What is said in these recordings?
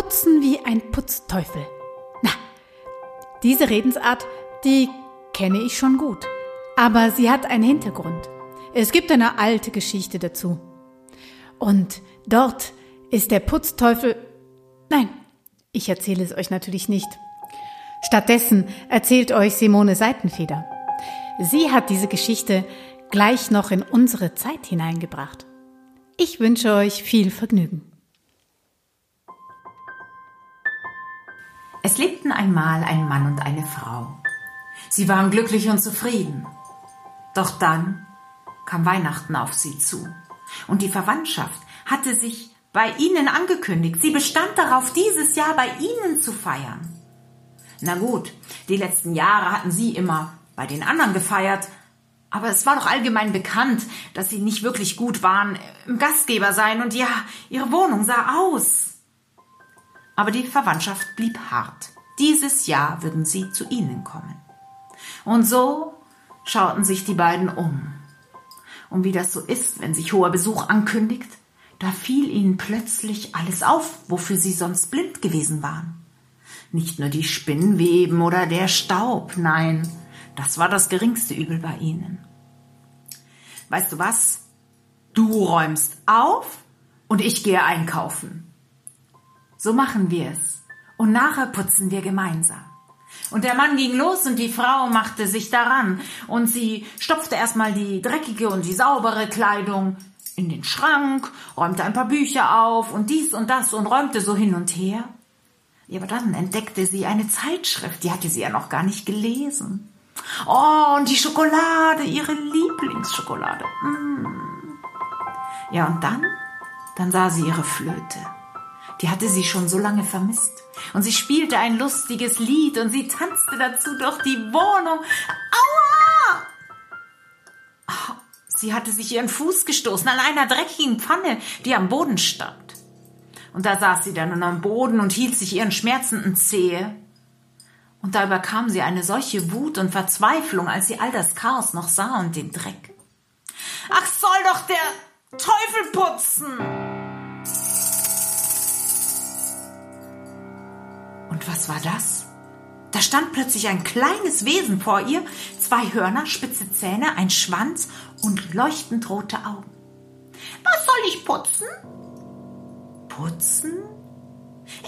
Putzen wie ein Putzteufel. Na, diese Redensart, die kenne ich schon gut. Aber sie hat einen Hintergrund. Es gibt eine alte Geschichte dazu. Und dort ist der Putzteufel. Nein, ich erzähle es euch natürlich nicht. Stattdessen erzählt euch Simone Seitenfeder. Sie hat diese Geschichte gleich noch in unsere Zeit hineingebracht. Ich wünsche euch viel Vergnügen. Lebten einmal ein Mann und eine Frau. Sie waren glücklich und zufrieden. Doch dann kam Weihnachten auf sie zu. Und die Verwandtschaft hatte sich bei ihnen angekündigt. Sie bestand darauf, dieses Jahr bei ihnen zu feiern. Na gut, die letzten Jahre hatten sie immer bei den anderen gefeiert, aber es war doch allgemein bekannt, dass sie nicht wirklich gut waren im Gastgeber sein und ja, ihre Wohnung sah aus. Aber die Verwandtschaft blieb hart. Dieses Jahr würden sie zu ihnen kommen. Und so schauten sich die beiden um. Und wie das so ist, wenn sich hoher Besuch ankündigt, da fiel ihnen plötzlich alles auf, wofür sie sonst blind gewesen waren. Nicht nur die Spinnweben oder der Staub, nein, das war das geringste Übel bei ihnen. Weißt du was? Du räumst auf und ich gehe einkaufen. So machen wir es. Und nachher putzen wir gemeinsam. Und der Mann ging los und die Frau machte sich daran. Und sie stopfte erstmal die dreckige und die saubere Kleidung in den Schrank, räumte ein paar Bücher auf und dies und das und räumte so hin und her. Ja, aber dann entdeckte sie eine Zeitschrift, die hatte sie ja noch gar nicht gelesen. Oh, und die Schokolade, ihre Lieblingsschokolade. Mm. Ja, und dann, dann sah sie ihre Flöte. Die hatte sie schon so lange vermisst. Und sie spielte ein lustiges Lied und sie tanzte dazu durch die Wohnung. Aua! Oh, sie hatte sich ihren Fuß gestoßen an einer dreckigen Pfanne, die am Boden stand. Und da saß sie dann am Boden und hielt sich ihren schmerzenden Zehe. Und da überkam sie eine solche Wut und Verzweiflung, als sie all das Chaos noch sah und den Dreck. Ach, soll doch der Teufel putzen! Und was war das? Da stand plötzlich ein kleines Wesen vor ihr, zwei Hörner, spitze Zähne, ein Schwanz und leuchtend rote Augen. Was soll ich putzen? Putzen?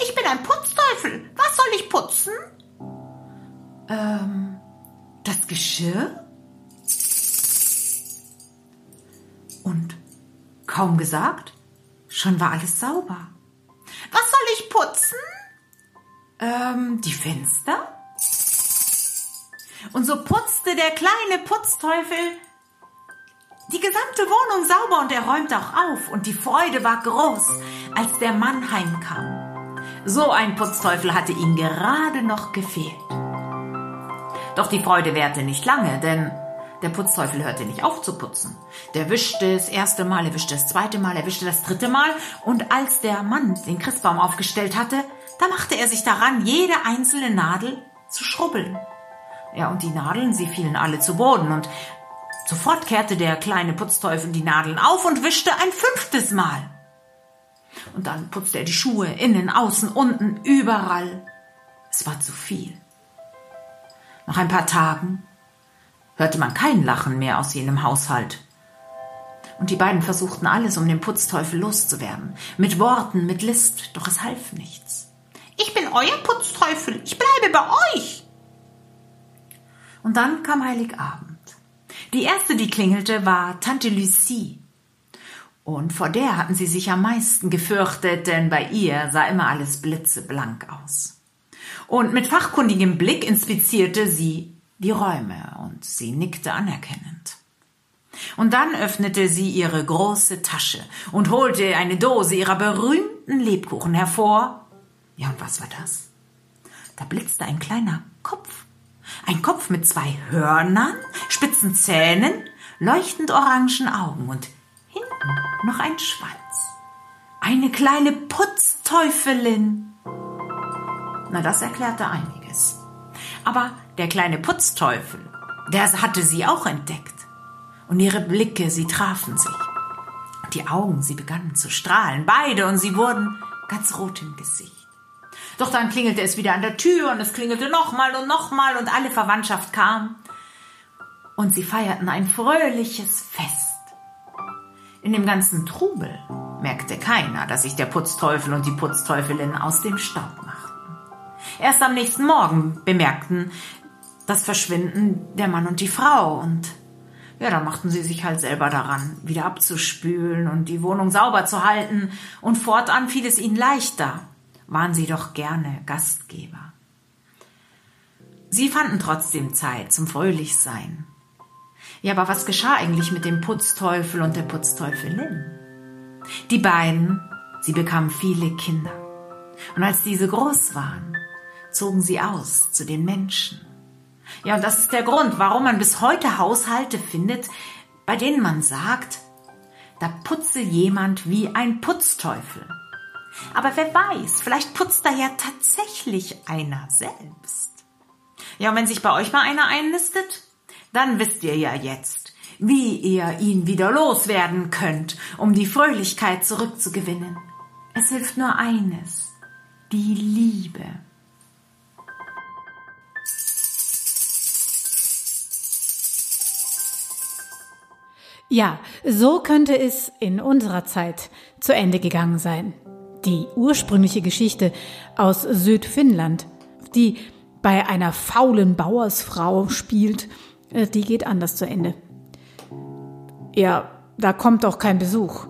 Ich bin ein Putzteufel. Was soll ich putzen? Ähm, das Geschirr? Und kaum gesagt, schon war alles sauber. Was soll ich putzen? Ähm, die Fenster? Und so putzte der kleine Putzteufel die gesamte Wohnung sauber und er räumte auch auf und die Freude war groß, als der Mann heimkam. So ein Putzteufel hatte ihm gerade noch gefehlt. Doch die Freude währte nicht lange, denn der Putzteufel hörte nicht auf zu putzen. Der wischte das erste Mal, er wischte das zweite Mal, er wischte das dritte Mal und als der Mann den Christbaum aufgestellt hatte, da machte er sich daran, jede einzelne Nadel zu schrubbeln. Ja, und die Nadeln, sie fielen alle zu Boden und sofort kehrte der kleine Putzteufel die Nadeln auf und wischte ein fünftes Mal. Und dann putzte er die Schuhe innen, außen, unten, überall. Es war zu viel. Nach ein paar Tagen hörte man kein Lachen mehr aus jenem Haushalt. Und die beiden versuchten alles, um den Putzteufel loszuwerden. Mit Worten, mit List, doch es half nichts. Ich bin euer Putzteufel, ich bleibe bei euch. Und dann kam Heiligabend. Die erste, die klingelte, war Tante Lucie. Und vor der hatten sie sich am meisten gefürchtet, denn bei ihr sah immer alles blitzeblank aus. Und mit fachkundigem Blick inspizierte sie die Räume und sie nickte anerkennend. Und dann öffnete sie ihre große Tasche und holte eine Dose ihrer berühmten Lebkuchen hervor. Ja, und was war das? Da blitzte ein kleiner Kopf. Ein Kopf mit zwei Hörnern, spitzen Zähnen, leuchtend orangen Augen und hinten noch ein Schwanz. Eine kleine Putzteufelin. Na, das erklärte einiges. Aber der kleine Putzteufel, der hatte sie auch entdeckt. Und ihre Blicke, sie trafen sich. Die Augen, sie begannen zu strahlen, beide, und sie wurden ganz rot im Gesicht. Doch dann klingelte es wieder an der Tür und es klingelte nochmal und nochmal und alle Verwandtschaft kam. Und sie feierten ein fröhliches Fest. In dem ganzen Trubel merkte keiner, dass sich der Putzteufel und die Putzteufelin aus dem Staub machten. Erst am nächsten Morgen bemerkten das Verschwinden der Mann und die Frau und ja, dann machten sie sich halt selber daran, wieder abzuspülen und die Wohnung sauber zu halten und fortan fiel es ihnen leichter, waren sie doch gerne Gastgeber. Sie fanden trotzdem Zeit zum Fröhlichsein. Ja, aber was geschah eigentlich mit dem Putzteufel und der Putzteufelin? Die beiden, sie bekamen viele Kinder. Und als diese groß waren, zogen sie aus zu den Menschen. Ja, und das ist der Grund, warum man bis heute Haushalte findet, bei denen man sagt, da putze jemand wie ein Putzteufel. Aber wer weiß, vielleicht putzt da ja tatsächlich einer selbst. Ja, und wenn sich bei euch mal einer einnistet, dann wisst ihr ja jetzt, wie ihr ihn wieder loswerden könnt, um die Fröhlichkeit zurückzugewinnen. Es hilft nur eines, die Liebe. Ja, so könnte es in unserer Zeit zu Ende gegangen sein. Die ursprüngliche Geschichte aus Südfinnland, die bei einer faulen Bauersfrau spielt, äh, die geht anders zu Ende. Ja, da kommt auch kein Besuch.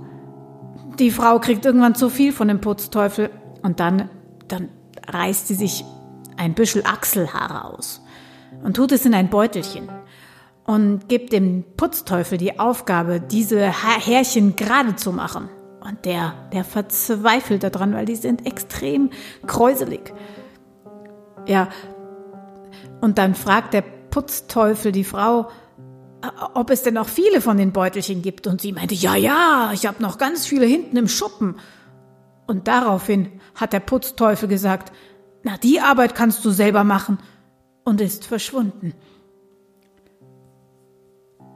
Die Frau kriegt irgendwann zu viel von dem Putzteufel und dann, dann reißt sie sich ein Büschel Achselhaare aus und tut es in ein Beutelchen und gibt dem Putzteufel die Aufgabe, diese Härchen gerade zu machen. Und der, der verzweifelt daran, weil die sind extrem kräuselig. Ja, und dann fragt der Putzteufel die Frau, ob es denn noch viele von den Beutelchen gibt. Und sie meinte, ja, ja, ich habe noch ganz viele hinten im Schuppen. Und daraufhin hat der Putzteufel gesagt, na, die Arbeit kannst du selber machen und ist verschwunden.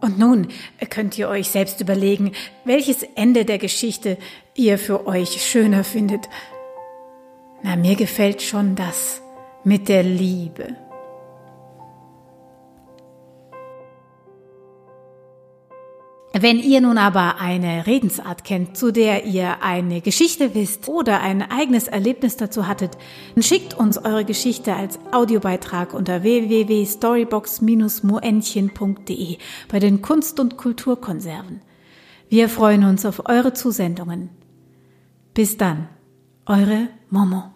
Und nun könnt ihr euch selbst überlegen, welches Ende der Geschichte ihr für euch schöner findet. Na, mir gefällt schon das mit der Liebe. Wenn ihr nun aber eine Redensart kennt, zu der ihr eine Geschichte wisst oder ein eigenes Erlebnis dazu hattet, dann schickt uns eure Geschichte als Audiobeitrag unter www.storybox-moentchen.de bei den Kunst- und Kulturkonserven. Wir freuen uns auf eure Zusendungen. Bis dann, eure Momo.